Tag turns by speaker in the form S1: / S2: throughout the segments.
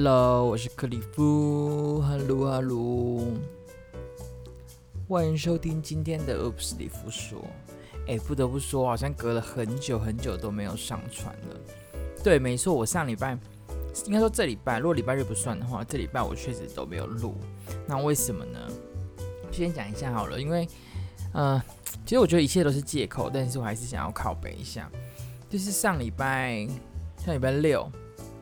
S1: Hello，我是克里夫。Hello，哈喽欢迎收听今天的 Oops 里夫说。哎，不得不说，好像隔了很久很久都没有上传了。对，没错，我上礼拜应该说这礼拜，如果礼拜日不算的话，这礼拜我确实都没有录。那为什么呢？先讲一下好了，因为，呃，其实我觉得一切都是借口，但是我还是想要拷贝一下。就是上礼拜，上礼拜六，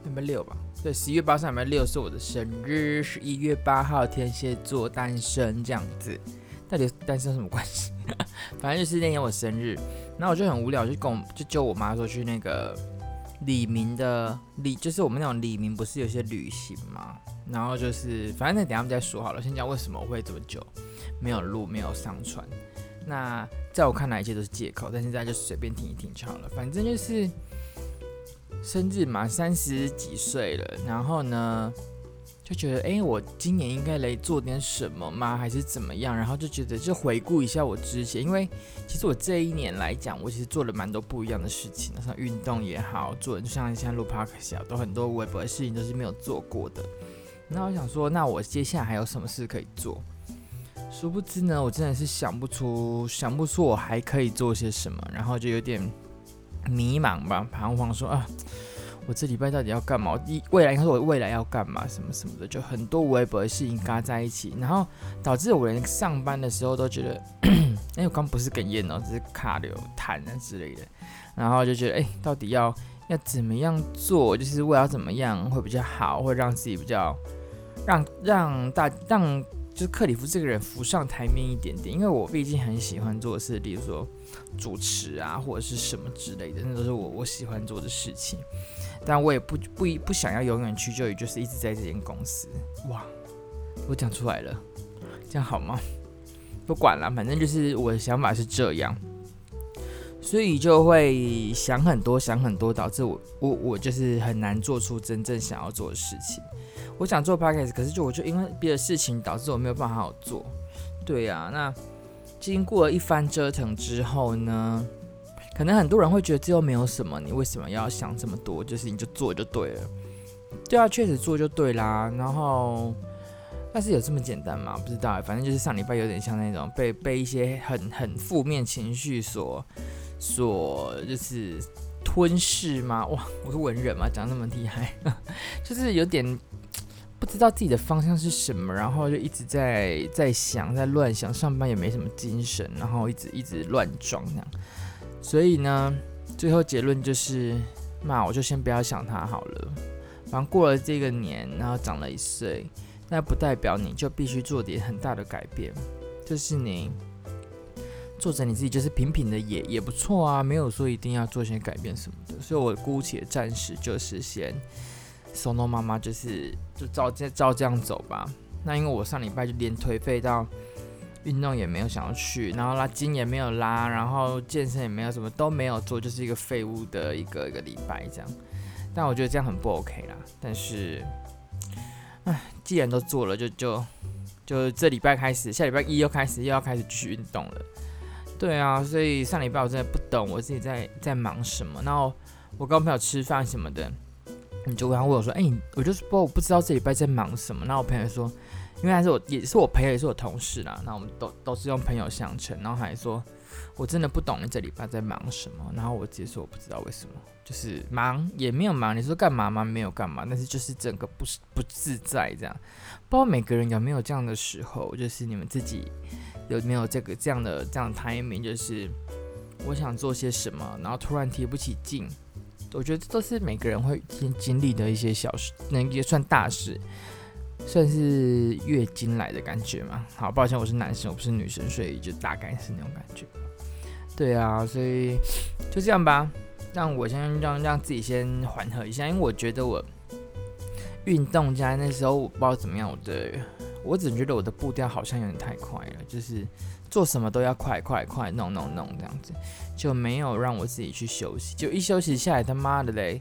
S1: 礼拜六吧。对，十一月八上礼拜六是我的生日，十一月八号天蝎座诞生这样子，到底诞生什么关系？反正就是那天我生日，然后我就很无聊，就跟我就揪我妈说去那个李明的李，就是我们那种李明不是有些旅行嘛，然后就是反正等下我们再说好了，先讲为什么我会这么久没有录没有上传。那在我看来一切都是借口，但现在就随便听一听就好了，反正就是。生日嘛，三十几岁了，然后呢，就觉得，哎，我今年应该来做点什么吗？还是怎么样？然后就觉得，就回顾一下我之前，因为其实我这一年来讲，我其实做了蛮多不一样的事情，像运动也好，做就像像录 podcast 都很多微博的事情都是没有做过的。那我想说，那我接下来还有什么事可以做？殊不知呢，我真的是想不出，想不出我还可以做些什么，然后就有点。迷茫吧，彷徨说啊，我这礼拜到底要干嘛？一未来应该说我未来要干嘛？什么什么的，就很多微博的事情嘎在一起，然后导致我连上班的时候都觉得，哎，我刚不是哽咽哦，只是卡流痰啊之类的，然后就觉得，哎，到底要要怎么样做？就是我要怎么样会比较好，会让自己比较让让大让。就是克里夫这个人浮上台面一点点，因为我毕竟很喜欢做的事，例如说主持啊，或者是什么之类的，那都是我我喜欢做的事情。但我也不不不想要永远屈就于就是一直在这间公司。哇，我讲出来了，这样好吗？不管了，反正就是我的想法是这样，所以就会想很多想很多，导致我我我就是很难做出真正想要做的事情。我想做 podcast，可是就我就因为别的事情导致我没有办法好做。对呀、啊，那经过了一番折腾之后呢，可能很多人会觉得这又没有什么，你为什么要想这么多？就是你就做就对了。对啊，确实做就对啦。然后，但是有这么简单吗？不知道，反正就是上礼拜有点像那种被被一些很很负面情绪所所就是吞噬吗？哇，我是文人嘛，讲那么厉害，就是有点。不知道自己的方向是什么，然后就一直在在想，在乱想，上班也没什么精神，然后一直一直乱撞这样。所以呢，最后结论就是，那我就先不要想他好了。反正过了这个年，然后长了一岁，那不代表你就必须做点很大的改变。就是你做着你自己，就是平平的也也不错啊，没有说一定要做些改变什么的。所以我姑且暂时就是先。So no 妈妈就是就照这照这样走吧。那因为我上礼拜就连颓废到运动也没有想要去，然后拉筋也没有拉，然后健身也没有什么都没有做，就是一个废物的一个一个礼拜这样。但我觉得这样很不 OK 啦。但是，唉，既然都做了，就就就这礼拜开始，下礼拜一又开始又要开始去运动了。对啊，所以上礼拜我真的不懂我自己在在忙什么。然后我跟我朋友吃饭什么的。你就然后问我说：“哎、欸，我就是不我不知道这礼拜在忙什么。”那我朋友说：“因为他是我也是我朋友也是我同事啦，那我们都都是用朋友相称。”然后还说：“我真的不懂你这礼拜在忙什么。”然后我直接说：“我不知道为什么，就是忙也没有忙。你说干嘛吗？没有干嘛，但是就是整个不是不自在这样。不知道每个人有没有这样的时候，就是你们自己有没有这个这样的这样的 timing，就是我想做些什么，然后突然提不起劲。”我觉得这都是每个人会经经历的一些小事，那也算大事，算是月经来的感觉嘛。好，抱歉，我是男生，我不是女生，所以就大概是那种感觉。对啊，所以就这样吧，让我先让让自己先缓和一下，因为我觉得我运动家那时候我不知道怎么样，我的我只觉得我的步调好像有点太快了，就是。做什么都要快快快，弄弄弄这样子，就没有让我自己去休息。就一休息下来，他妈的嘞，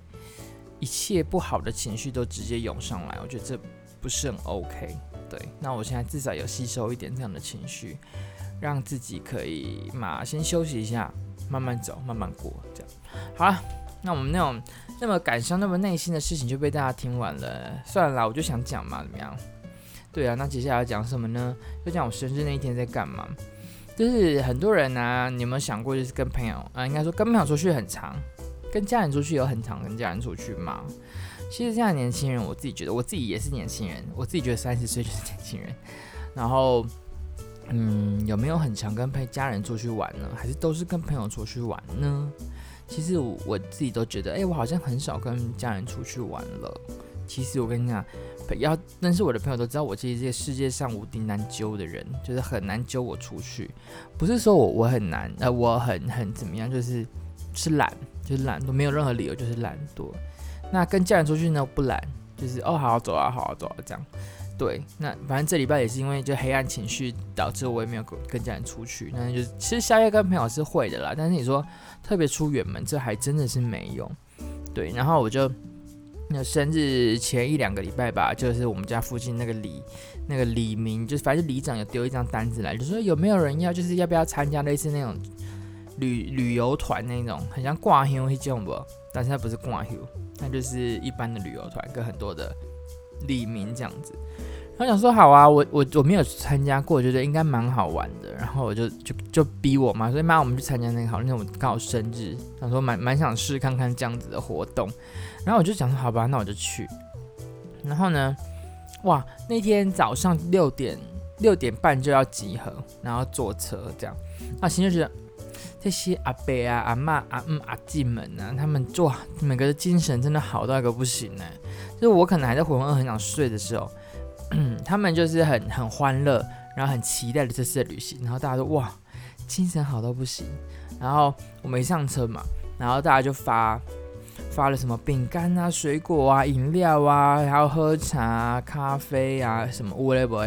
S1: 一切不好的情绪都直接涌上来。我觉得这不是很 OK。对，那我现在至少有吸收一点这样的情绪，让自己可以嘛先休息一下，慢慢走，慢慢过。这样好了。那我们那种那么感伤、那么内心的事情就被大家听完了。算了，我就想讲嘛，怎么样？对啊，那接下来要讲什么呢？就讲我生日那一天在干嘛。就是很多人啊，你有没有想过，就是跟朋友啊，应该说跟朋友出去很长，跟家人出去有很长，跟家人出去吗。其实现在年轻人，我自己觉得，我自己也是年轻人，我自己觉得三十岁就是年轻人。然后，嗯，有没有很常跟陪家人出去玩呢？还是都是跟朋友出去玩呢？其实我，自己都觉得，哎、我好像很少跟家人出去玩了。其实我跟你讲，要认识我的朋友都知道，我其实这个世界上无敌难揪的人，就是很难揪我出去。不是说我我很难，呃，我很很怎么样，就是是懒，就是懒惰，没有任何理由，就是懒惰。那跟家人出去呢，不懒，就是哦，好好走啊，好好走啊，这样。对，那反正这礼拜也是因为就黑暗情绪导致我也没有跟家人出去。那就是其实宵夜跟朋友是会的啦，但是你说特别出远门，这还真的是没有。对，然后我就。那生日前一两个礼拜吧，就是我们家附近那个里，那个里民，就是反正里长有丢一张单子来，就说有没有人要，就是要不要参加类似那种旅旅游团那种，很像挂休那种不？但是他不是挂休，那就是一般的旅游团，跟很多的里民这样子。然后想说好啊，我我我没有参加过，我觉得应该蛮好玩的。然后我就就就逼我妈，所以妈，我们去参加那个好，那我刚好生日，想说蛮蛮想试看看这样子的活动。然后我就想说，好吧，那我就去。然后呢，哇，那天早上六点六点半就要集合，然后坐车这样。啊，心就觉得这些阿伯啊、阿妈、阿嗯、阿静们啊，他们做，每个的精神真的好到一个不行呢。就是我可能还在浑浑噩很想睡的时候，他们就是很很欢乐，然后很期待的这次的旅行。然后大家都哇，精神好到不行。然后我们一上车嘛，然后大家就发。发了什么饼干啊、水果啊、饮料啊，还有喝茶、啊、咖啡啊，什么乌雷不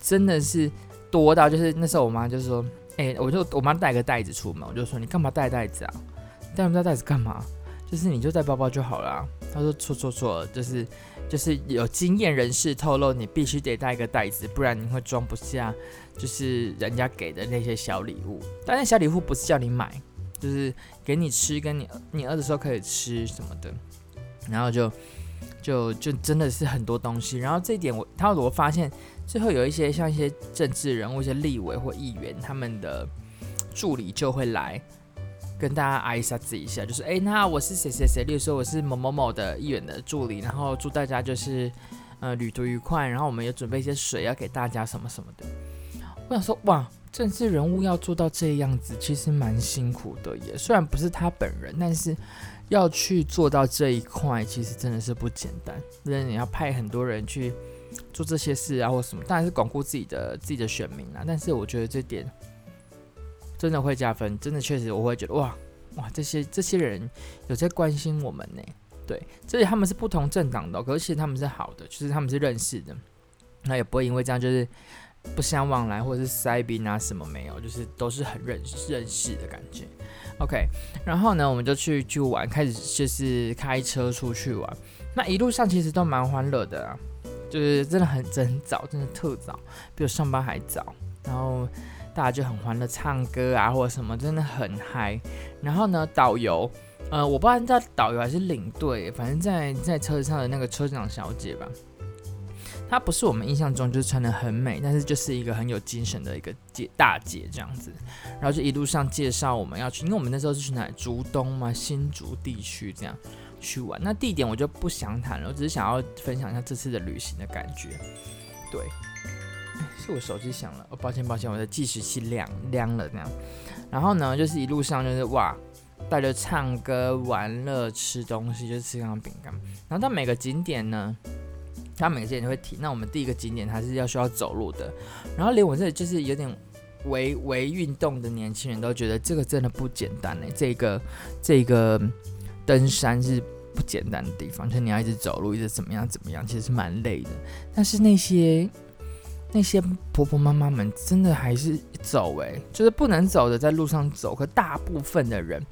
S1: 真的是多到就是那时候我妈就说：“哎、我就我妈带个袋子出门，我就说你干嘛带袋子啊？带不带袋子干嘛？就是你就带包包就好了、”她说：“错错错，就是就是有经验人士透露，你必须得带一个袋子，不然你会装不下，就是人家给的那些小礼物。但那小礼物不是叫你买。”就是给你吃，跟你你饿的时候可以吃什么的，然后就就就真的是很多东西。然后这一点我他我发现最后有一些像一些政治人物、一些立委或议员，他们的助理就会来跟大家挨撒子一下，就是哎，那我是谁谁谁，例如说我是某某某的议员的助理，然后祝大家就是呃旅途愉快，然后我们有准备一些水要给大家什么什么的。我想说哇。政治人物要做到这样子，其实蛮辛苦的耶。虽然不是他本人，但是要去做到这一块，其实真的是不简单。因为你要派很多人去做这些事啊，或什么，当然是巩固自己的自己的选民啊。但是我觉得这点真的会加分，真的确实我会觉得哇哇，这些这些人有在关心我们呢。对，这里他们是不同政党的，可是其实他们是好的，就是他们是认识的，那也不会因为这样就是。不相往来，或者是塞宾啊什么没有，就是都是很认认识的感觉。OK，然后呢，我们就去去玩，开始就是开车出去玩。那一路上其实都蛮欢乐的啊，就是真的很真早，真的特早，比我上班还早。然后大家就很欢乐，唱歌啊或者什么，真的很嗨。然后呢，导游，呃，我不知道叫导游还是领队，反正在在车上的那个车长小姐吧。她不是我们印象中就是穿得很美，但是就是一个很有精神的一个姐大姐这样子，然后就一路上介绍我们要去，因为我们那时候是去哪？竹东嘛，新竹地区这样去玩。那地点我就不详谈了，我只是想要分享一下这次的旅行的感觉。对，是我手机响了，哦，抱歉抱歉，我的计时器亮亮了这样。然后呢，就是一路上就是哇，带着唱歌、玩乐、吃东西，就是吃那种饼干。然后到每个景点呢。他每个景点都会提，那我们第一个景点还是要需要走路的，然后连我这里就是有点微微运动的年轻人都觉得这个真的不简单呢。这个这个登山是不简单的地方，就是你要一直走路，一直怎么样怎么样，其实是蛮累的。但是那些那些婆婆妈妈们真的还是走哎，就是不能走的在路上走。可大部分的人，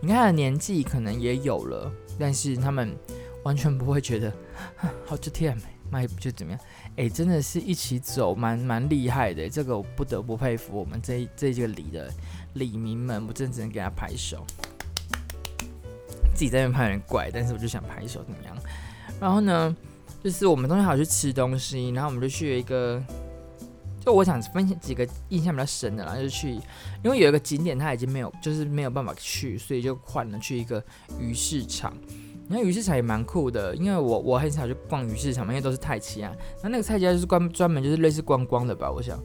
S1: 你看年纪可能也有了，但是他们完全不会觉得 好这天美。那就怎么样？哎、真的是一起走，蛮蛮厉害的。这个我不得不佩服我们这这个里的里民们，我真的只能给他拍手。自己在那边拍有点怪，但是我就想拍手怎么样？然后呢，就是我们东西好去吃东西，然后我们就去一个，就我想分享几个印象比较深的啦，就去，因为有一个景点它已经没有，就是没有办法去，所以就换了去一个鱼市场。那鱼市场也蛮酷的，因为我我很少去逛鱼市场嘛，因为都是泰奇啊。那那个菜家就是专专门就是类似观光的吧，我想。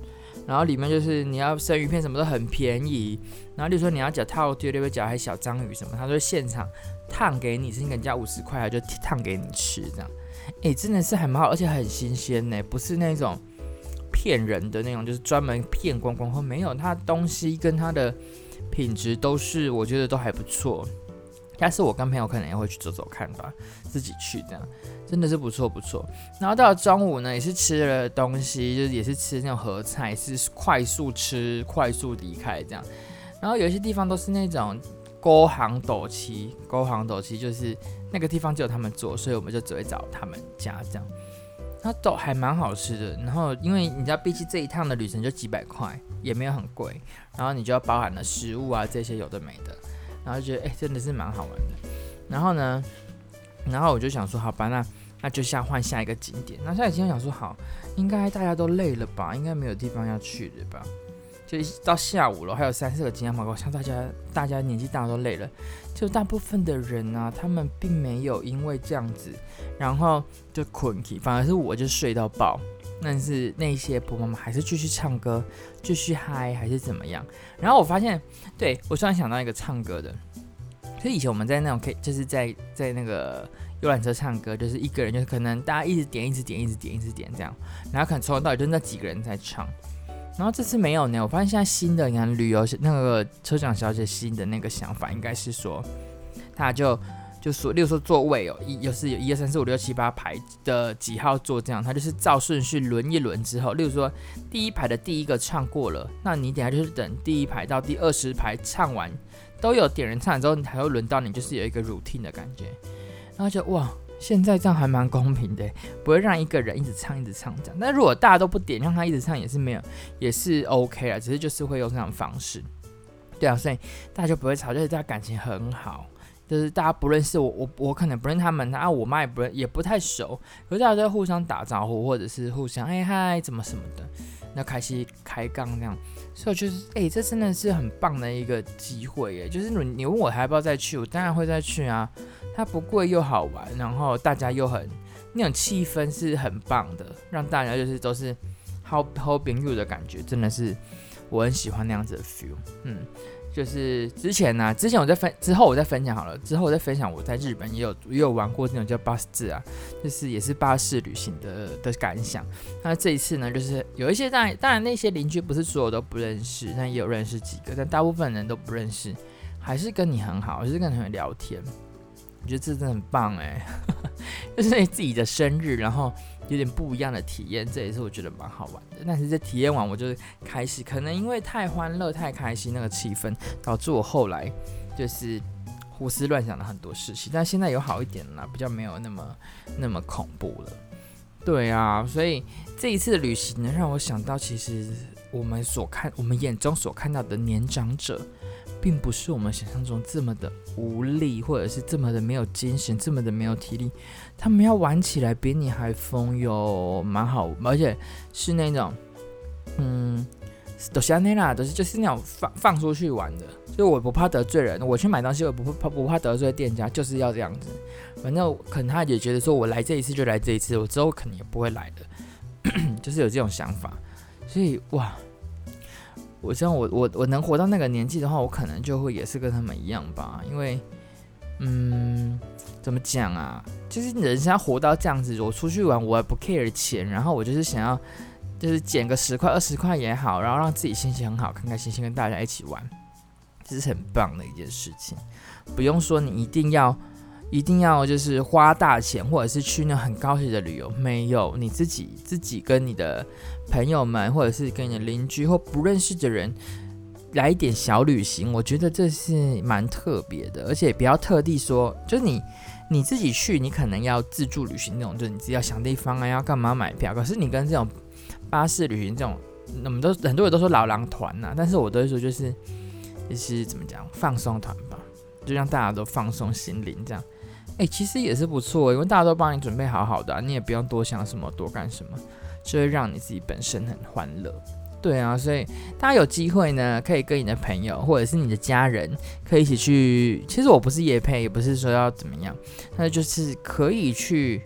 S1: 然后里面就是你要生鱼片什么都很便宜，然后例如说你要夹套丢，例如夹还小章鱼什么，他就现场烫给你，是你给人家五十块，他就烫给你吃这样。哎，真的是还蛮好，而且很新鲜呢，不是那种骗人的那种，就是专门骗观光或没有，它东西跟它的品质都是我觉得都还不错。下次我跟朋友可能也会去走走看吧，自己去这样，真的是不错不错。然后到了中午呢，也是吃了东西，就是也是吃那种合菜，是快速吃、快速离开这样。然后有些地方都是那种勾行斗七，高行斗七就是那个地方只有他们做，所以我们就只会找他们家这样。然后都还蛮好吃的。然后因为你知道，毕竟这一趟的旅程就几百块，也没有很贵。然后你就要包含了食物啊这些有的没的。然后就觉得哎、真的是蛮好玩的。然后呢，然后我就想说，好吧，那那就下换下一个景点。那下一个景点想说，好，应该大家都累了吧？应该没有地方要去的吧？就到下午了，还有三四个景点嘛。我想大家大家年纪大都累了，就大部分的人呢、他们并没有因为这样子，然后就困起，反而是我就睡到爆。但是那些婆婆妈妈还是继续唱歌，继续嗨，还是怎么样？然后我发现，对，我突然想到一个唱歌的，就以以前我们在那种 K，就是在在那个游览车唱歌，就是一个人，就是可能大家一直点，一直点，一直点，一直点这样，然后可能从头到尾就那几个人在唱。然后这次没有呢，我发现现在新的，你看旅游那个车长小姐新的那个想法，应该是说，他就。就说，例如说座位哦，一又是有一二三四五六七八排的几号座这样，她就是照顺序轮一轮之后，例如说第一排的第一个唱过了，那你等下就是等第一排到第二十排唱完，都有点人唱之后，你才会轮到你，就是有一个 routine 的感觉。然后就哇，现在这样还蛮公平的，不会让一个人一直唱一直唱这样。但如果大家都不点，让他一直唱也是没有，也是 OK 啊，只是就是会用这种方式。对啊，所以大家就不会吵，就是大家感情很好。就是大家不认识我，我我可能不认他们，啊，我妈也不认，也不太熟，可是大家都互相打招呼，或者是互相哎嗨，怎么什么的，那开始开杠那样，所以我觉得哎、这真的是很棒的一个机会耶，就是你你问我还要不要再去，我当然会再去啊，它不贵又好玩，然后大家又很那种气氛是很棒的，让大家就是都是 how hoping you 的感觉，真的是我很喜欢那样子的 feel，嗯。就是之前呢、之前我在分，之后我再分享好了。之后我再分享，我在日本也有也有玩过那种叫巴士字啊，就是也是巴士旅行的的感想。那这一次呢，就是有一些当然当然那些邻居不是所有都不认识，但也有认识几个，但大部分人都不认识，还是跟你很好，还是跟他们聊天。我觉得这真的很棒哎，就是你自己的生日，然后。有点不一样的体验，这也是我觉得蛮好玩的。但是这体验完，我就开始可能因为太欢乐、太开心那个气氛，导致我后来就是胡思乱想了很多事情。但现在有好一点了，比较没有那么那么恐怖了。对啊，所以这一次的旅行呢，让我想到，其实我们所看、我们眼中所看到的年长者。并不是我们想象中这么的无力，或者是这么的没有精神，这么的没有体力。他们要玩起来比你还疯哟，蛮好，而且是那种，嗯，都是那啦，都是就是那种放放出去玩的。就我不怕得罪人，我去买东西我不怕不怕得罪店家，就是要这样子。反正可能他也觉得说我来这一次就来这一次，我之后可能也不会来的，就是有这种想法。所以哇。我希望我我我能活到那个年纪的话，我可能就会也是跟他们一样吧。因为，嗯，怎么讲啊？就是人生要活到这样子，我出去玩我也不 care 钱，然后我就是想要，就是捡个十块二十块也好，然后让自己心情很好，开开心心跟大家一起玩，这是很棒的一件事情。不用说你一定要。一定要就是花大钱，或者是去那很高级的旅游，没有你自己自己跟你的朋友们，或者是跟你的邻居或不认识的人来一点小旅行，我觉得这是蛮特别的，而且不要特地说，就是你你自己去，你可能要自助旅行那种，就是你自己要想地方啊，要干嘛买票。可是你跟这种巴士旅行这种，我们都很多人都说老狼团呐，但是我都会说就是就是怎么讲放松团吧。就让大家都放松心灵，这样，哎、其实也是不错，因为大家都帮你准备好好的、啊，你也不用多想什么，多干什么，就会让你自己本身很欢乐。对啊，所以大家有机会呢，可以跟你的朋友或者是你的家人，可以一起去。其实我不是夜配，也不是说要怎么样，那就是可以去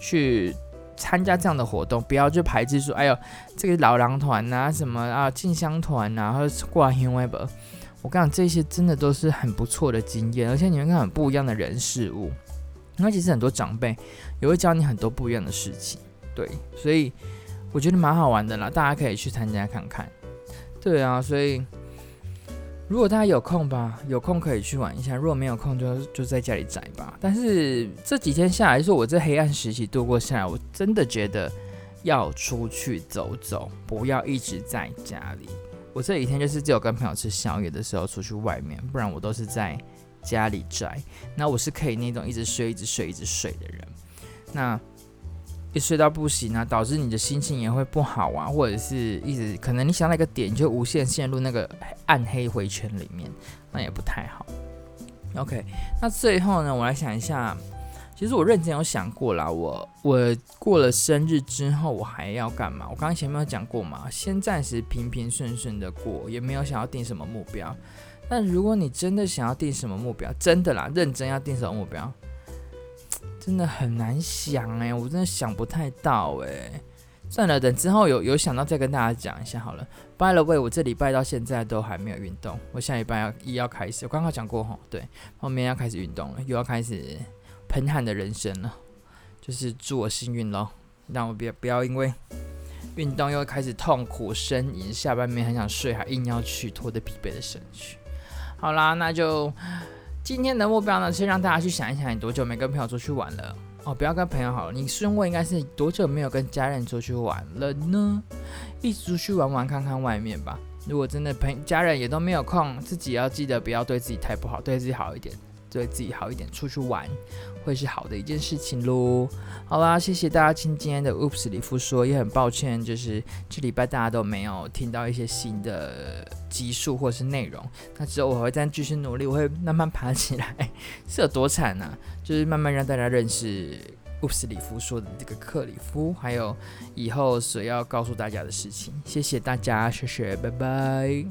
S1: 去参加这样的活动，不要去排斥说，哎呦，这个老狼团啊，什么啊，进香团啊，或者是挂 h i n 我跟你讲，这些真的都是很不错的经验，而且你会看很不一样的人事物。那其实很多长辈也会教你很多不一样的事情，对，所以。我觉得蛮好玩的啦，大家可以去参加看看。对啊，所以如果大家有空吧，有空可以去玩一下；如果没有空就，就在家里宅吧。但是这几天下来说，我这黑暗时期度过下来，我真的觉得要出去走走，不要一直在家里。我这几天就是只有跟朋友吃宵夜的时候出去外面，不然我都是在家里宅。那我是可以那种一直睡、一直睡、一直睡的人。那。一睡到不行啊，导致你的心情也会不好啊，或者是一直可能你想到一个点，就无限陷入那个暗黑回圈里面，那也不太好。OK，那最后呢，我来想一下，其实我认真有想过啦，我我过了生日之后我还要干嘛？我刚刚前面有讲过嘛，先暂时平平顺顺的过，也没有想要定什么目标。但如果你真的想要定什么目标，真的啦，认真要定什么目标？真的很难想哎，我真的想不太到哎。算了，等之后有有想到再跟大家讲一下好了。By the way，我这礼拜到现在都还没有运动，我下礼拜要一要开始。我刚刚讲过吼，对，后面要开始运动了，又要开始喷汗的人生了。就是祝我幸运喽，让我别不要因为运动又开始痛苦呻吟，下半面很想睡，还硬要去拖着疲惫的身躯。好啦，那就。今天的目标呢，是让大家去想一想，你多久没跟朋友出去玩了？哦，不要跟朋友好了，你顺问应该是多久没有跟家人出去玩了呢？一起出去玩玩，看看外面吧。如果真的朋家人也都没有空，自己要记得不要对自己太不好，对自己好一点。对自己好一点，出去玩会是好的一件事情喽。好啦，谢谢大家听今天的 Oops 里夫说，也很抱歉，就是这礼拜大家都没有听到一些新的集数或是内容。那之后我会再继续努力，我会慢慢爬起来，是有多惨呢、就是慢慢让大家认识 Oops 里夫说的这个克里夫，还有以后所要告诉大家的事情。谢谢大家，谢谢，拜拜。